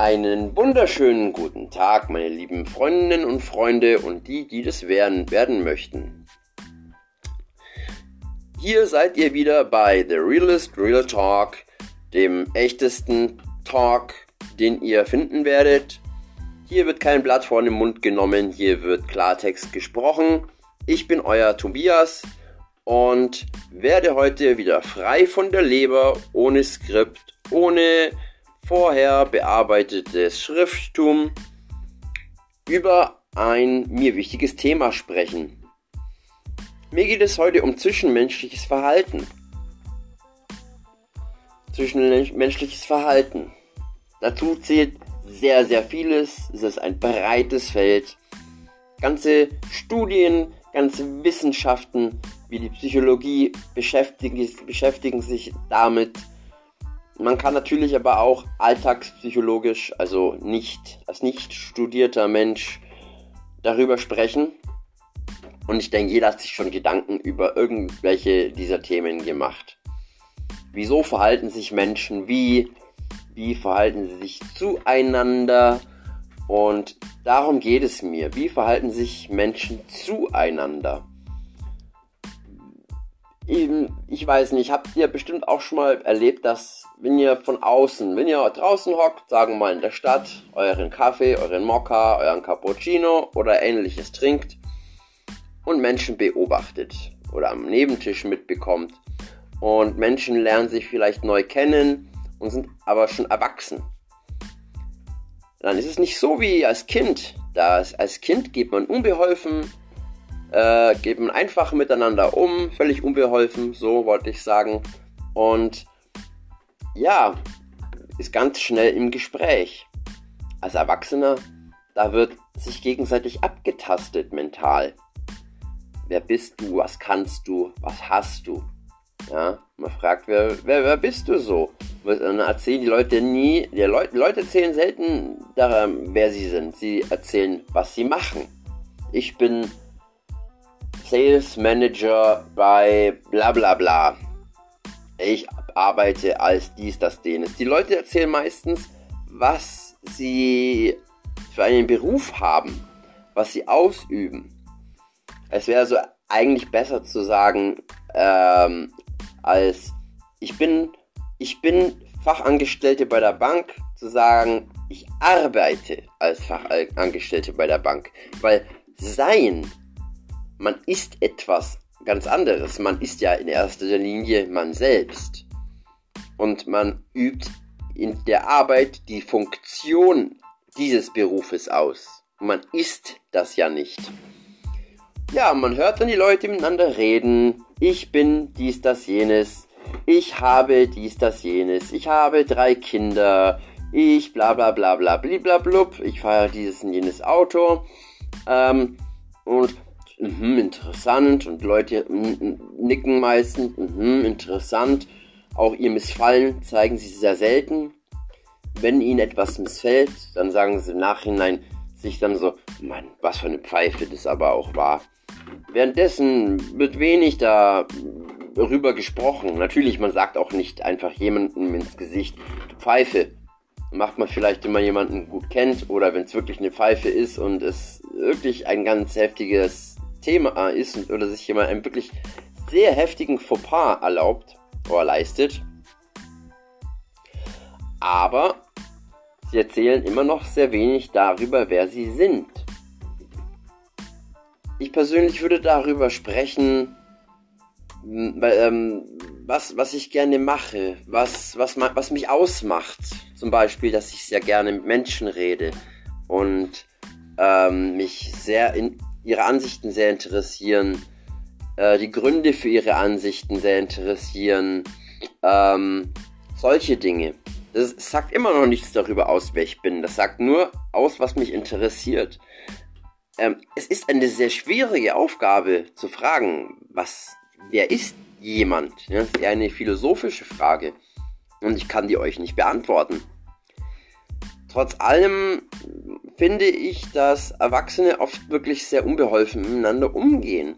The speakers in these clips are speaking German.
Einen wunderschönen guten Tag, meine lieben Freundinnen und Freunde und die, die das werden, werden möchten. Hier seid ihr wieder bei The Realist Real Talk, dem echtesten Talk, den ihr finden werdet. Hier wird kein Blatt vor den Mund genommen, hier wird Klartext gesprochen. Ich bin euer Tobias und werde heute wieder frei von der Leber, ohne Skript, ohne vorher bearbeitetes Schrifttum über ein mir wichtiges Thema sprechen. Mir geht es heute um zwischenmenschliches Verhalten. Zwischenmenschliches Verhalten. Dazu zählt sehr, sehr vieles. Es ist ein breites Feld. Ganze Studien, ganze Wissenschaften wie die Psychologie beschäftigen, beschäftigen sich damit man kann natürlich aber auch alltagspsychologisch, also nicht als nicht studierter Mensch darüber sprechen. Und ich denke, jeder hat sich schon Gedanken über irgendwelche dieser Themen gemacht. Wieso verhalten sich Menschen wie? Wie verhalten sie sich zueinander? Und darum geht es mir. Wie verhalten sich Menschen zueinander? Ich weiß nicht, habt ihr bestimmt auch schon mal erlebt, dass wenn ihr von außen, wenn ihr draußen hockt, sagen wir mal in der Stadt, euren Kaffee, euren Mokka, euren Cappuccino oder ähnliches trinkt und Menschen beobachtet oder am Nebentisch mitbekommt und Menschen lernen sich vielleicht neu kennen und sind aber schon erwachsen. Dann ist es nicht so wie als Kind. Da als Kind geht man unbeholfen äh, man einfach miteinander um, völlig unbeholfen, so wollte ich sagen. Und ja, ist ganz schnell im Gespräch. Als Erwachsener, da wird sich gegenseitig abgetastet mental. Wer bist du? Was kannst du? Was hast du? Ja, man fragt, wer, wer, wer bist du so? Und dann erzählen die Leute nie, die Leute, Leute erzählen selten daran, wer sie sind. Sie erzählen, was sie machen. Ich bin Sales Manager bei bla bla bla. Ich arbeite als dies, das, jenes. Die Leute erzählen meistens, was sie für einen Beruf haben, was sie ausüben. Es wäre so eigentlich besser zu sagen, ähm, als ich bin, ich bin Fachangestellte bei der Bank, zu sagen, ich arbeite als Fachangestellte bei der Bank. Weil sein man ist etwas ganz anderes. Man ist ja in erster Linie man selbst. Und man übt in der Arbeit die Funktion dieses Berufes aus. Man ist das ja nicht. Ja, man hört dann die Leute miteinander reden. Ich bin dies, das, jenes. Ich habe dies, das, jenes. Ich habe drei Kinder. Ich bla bla bla bla bliblablub. Ich fahre dieses und jenes Auto. Ähm, und mhm, interessant und Leute nicken meistens, mhm, interessant. Auch ihr Missfallen zeigen sie sehr selten. Wenn ihnen etwas missfällt, dann sagen sie im Nachhinein sich dann so, Mann, was für eine Pfeife das aber auch war. Währenddessen wird wenig darüber gesprochen. Natürlich, man sagt auch nicht einfach jemandem ins Gesicht, Pfeife. Macht man vielleicht, wenn man jemanden gut kennt oder wenn es wirklich eine Pfeife ist und es wirklich ein ganz heftiges Thema ist oder sich jemand einen wirklich sehr heftigen Fauxpas erlaubt oder leistet. Aber sie erzählen immer noch sehr wenig darüber, wer sie sind. Ich persönlich würde darüber sprechen, ähm, was, was ich gerne mache, was, was, was mich ausmacht. Zum Beispiel, dass ich sehr gerne mit Menschen rede und ähm, mich sehr in, ihre Ansichten sehr interessieren, äh, die Gründe für ihre Ansichten sehr interessieren, ähm, solche Dinge. Das sagt immer noch nichts darüber aus, wer ich bin. Das sagt nur aus, was mich interessiert. Ähm, es ist eine sehr schwierige Aufgabe zu fragen, was, wer ist jemand? Ja, das ist eher eine philosophische Frage. Und ich kann die euch nicht beantworten. Trotz allem finde ich, dass Erwachsene oft wirklich sehr unbeholfen miteinander umgehen.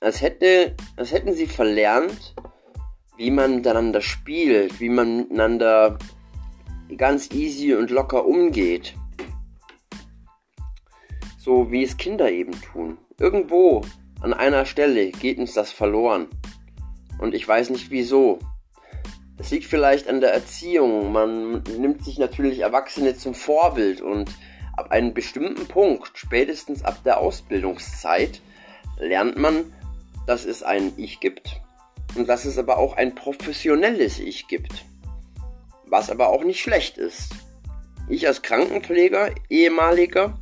Als, hätte, als hätten sie verlernt, wie man miteinander spielt, wie man miteinander ganz easy und locker umgeht. So wie es Kinder eben tun. Irgendwo an einer Stelle geht uns das verloren. Und ich weiß nicht wieso. Es liegt vielleicht an der Erziehung. Man nimmt sich natürlich Erwachsene zum Vorbild und ab einem bestimmten Punkt, spätestens ab der Ausbildungszeit, lernt man, dass es ein Ich gibt und dass es aber auch ein professionelles Ich gibt. Was aber auch nicht schlecht ist. Ich als Krankenpfleger, ehemaliger,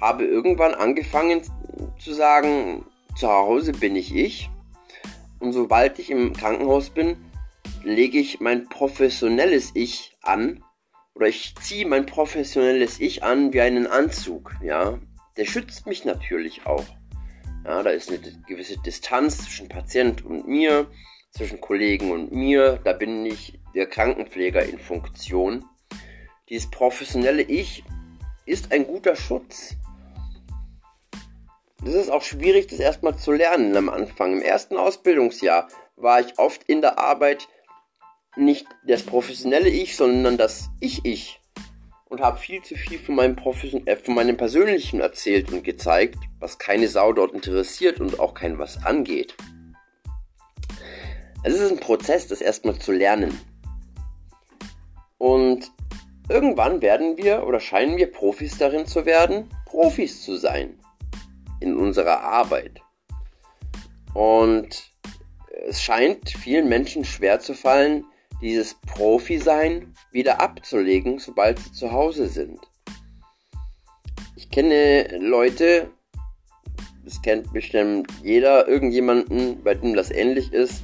habe irgendwann angefangen zu sagen, zu Hause bin ich ich. Und sobald ich im Krankenhaus bin, lege ich mein professionelles Ich an. Oder ich ziehe mein professionelles Ich an wie einen Anzug. Ja, der schützt mich natürlich auch. Ja, da ist eine gewisse Distanz zwischen Patient und mir, zwischen Kollegen und mir. Da bin ich der Krankenpfleger in Funktion. Dieses professionelle Ich ist ein guter Schutz. Das ist auch schwierig, das erstmal zu lernen am Anfang. Im ersten Ausbildungsjahr war ich oft in der Arbeit nicht das professionelle Ich, sondern das Ich-Ich. Und habe viel zu viel von meinem, Profession äh, von meinem Persönlichen erzählt und gezeigt, was keine Sau dort interessiert und auch kein was angeht. Es ist ein Prozess, das erstmal zu lernen. Und irgendwann werden wir oder scheinen wir Profis darin zu werden, Profis zu sein in unserer Arbeit. Und es scheint vielen Menschen schwer zu fallen, dieses Profi-Sein wieder abzulegen, sobald sie zu Hause sind. Ich kenne Leute, das kennt bestimmt jeder, irgendjemanden, bei dem das ähnlich ist.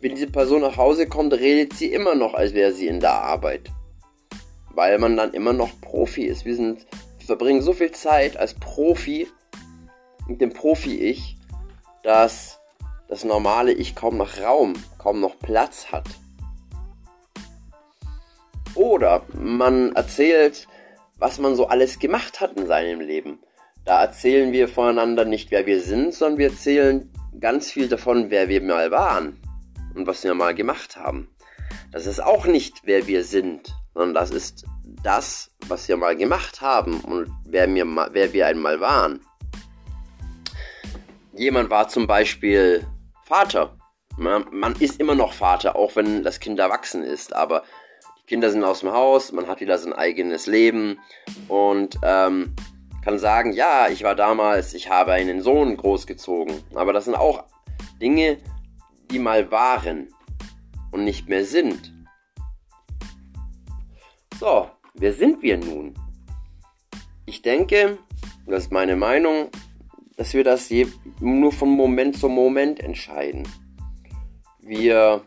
Wenn diese Person nach Hause kommt, redet sie immer noch, als wäre sie in der Arbeit. Weil man dann immer noch Profi ist. Wir sind, wir verbringen so viel Zeit als Profi mit dem Profi-Ich, dass das normale Ich kaum noch Raum, kaum noch Platz hat. Oder man erzählt, was man so alles gemacht hat in seinem Leben. Da erzählen wir voneinander nicht, wer wir sind, sondern wir erzählen ganz viel davon, wer wir mal waren und was wir mal gemacht haben. Das ist auch nicht, wer wir sind, sondern das ist das, was wir mal gemacht haben und wer wir, wer wir einmal waren. Jemand war zum Beispiel Vater. Man, man ist immer noch Vater, auch wenn das Kind erwachsen ist, aber Kinder sind aus dem Haus, man hat wieder sein eigenes Leben und ähm, kann sagen, ja, ich war damals, ich habe einen Sohn großgezogen. Aber das sind auch Dinge, die mal waren und nicht mehr sind. So, wer sind wir nun? Ich denke, das ist meine Meinung, dass wir das nur von Moment zu Moment entscheiden. Wir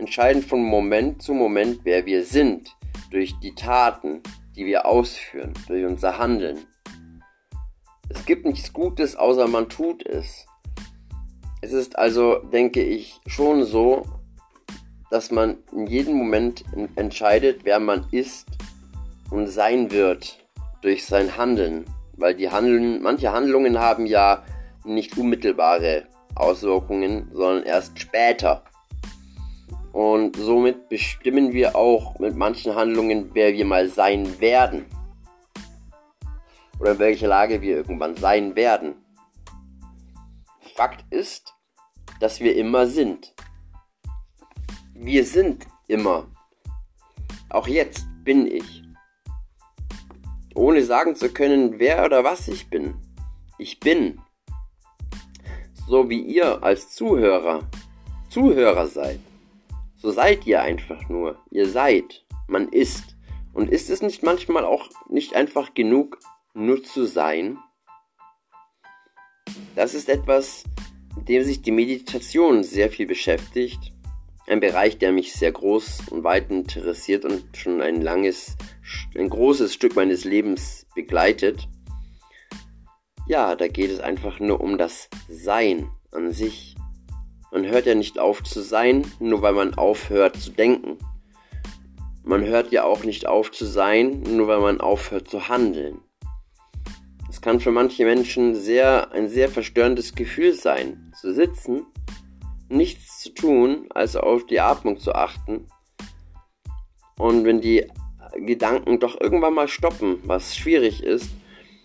entscheiden von Moment zu Moment, wer wir sind, durch die Taten, die wir ausführen, durch unser Handeln. Es gibt nichts Gutes, außer man tut es. Es ist also, denke ich, schon so, dass man in jedem Moment entscheidet, wer man ist und sein wird durch sein Handeln weil die Handeln, manche Handlungen haben ja nicht unmittelbare Auswirkungen, sondern erst später. Und somit bestimmen wir auch mit manchen Handlungen, wer wir mal sein werden. Oder in welcher Lage wir irgendwann sein werden. Fakt ist, dass wir immer sind. Wir sind immer. Auch jetzt bin ich ohne sagen zu können, wer oder was ich bin. Ich bin. So wie ihr als Zuhörer Zuhörer seid. So seid ihr einfach nur. Ihr seid. Man ist. Und ist es nicht manchmal auch nicht einfach genug, nur zu sein? Das ist etwas, mit dem sich die Meditation sehr viel beschäftigt. Ein Bereich, der mich sehr groß und weit interessiert und schon ein langes ein großes Stück meines Lebens begleitet. Ja, da geht es einfach nur um das Sein an sich. Man hört ja nicht auf zu sein, nur weil man aufhört zu denken. Man hört ja auch nicht auf zu sein, nur weil man aufhört zu handeln. Es kann für manche Menschen sehr, ein sehr verstörendes Gefühl sein, zu sitzen, nichts zu tun, als auf die Atmung zu achten. Und wenn die Gedanken doch irgendwann mal stoppen, was schwierig ist.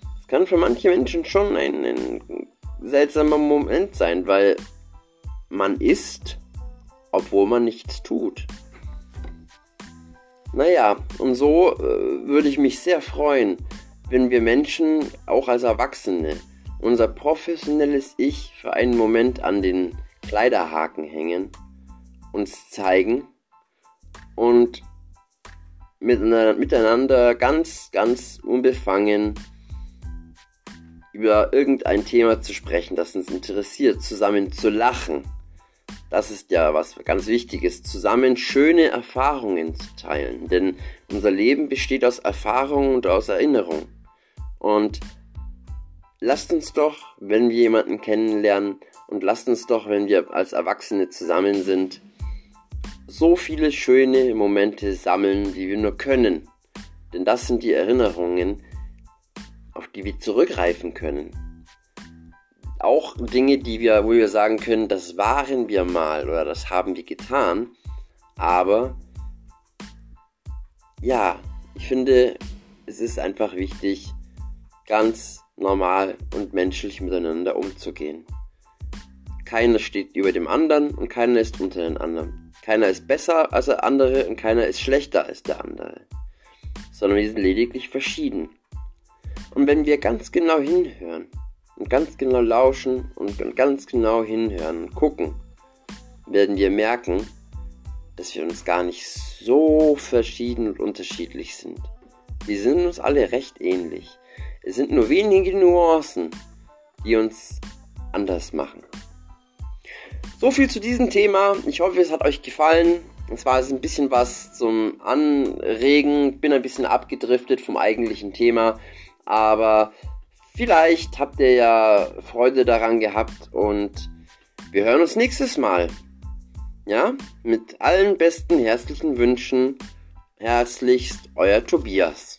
Das kann für manche Menschen schon ein, ein seltsamer Moment sein, weil man isst, obwohl man nichts tut. Naja, und so äh, würde ich mich sehr freuen, wenn wir Menschen, auch als Erwachsene, unser professionelles Ich für einen Moment an den Kleiderhaken hängen, uns zeigen und miteinander ganz, ganz unbefangen über irgendein Thema zu sprechen, das uns interessiert, zusammen zu lachen. Das ist ja was ganz Wichtiges, zusammen schöne Erfahrungen zu teilen. Denn unser Leben besteht aus Erfahrungen und aus Erinnerung. Und lasst uns doch, wenn wir jemanden kennenlernen, und lasst uns doch, wenn wir als Erwachsene zusammen sind, so viele schöne Momente sammeln, wie wir nur können. Denn das sind die Erinnerungen, auf die wir zurückgreifen können. Auch Dinge, die wir, wo wir sagen können, das waren wir mal oder das haben wir getan. Aber ja, ich finde, es ist einfach wichtig, ganz normal und menschlich miteinander umzugehen. Keiner steht über dem anderen und keiner ist unter den anderen. Keiner ist besser als der andere und keiner ist schlechter als der andere. Sondern wir sind lediglich verschieden. Und wenn wir ganz genau hinhören und ganz genau lauschen und ganz genau hinhören und gucken, werden wir merken, dass wir uns gar nicht so verschieden und unterschiedlich sind. Wir sind uns alle recht ähnlich. Es sind nur wenige Nuancen, die uns anders machen. So viel zu diesem Thema. Ich hoffe, es hat euch gefallen. Es war ein bisschen was zum Anregen. Bin ein bisschen abgedriftet vom eigentlichen Thema. Aber vielleicht habt ihr ja Freude daran gehabt und wir hören uns nächstes Mal. Ja, mit allen besten herzlichen Wünschen. Herzlichst, euer Tobias.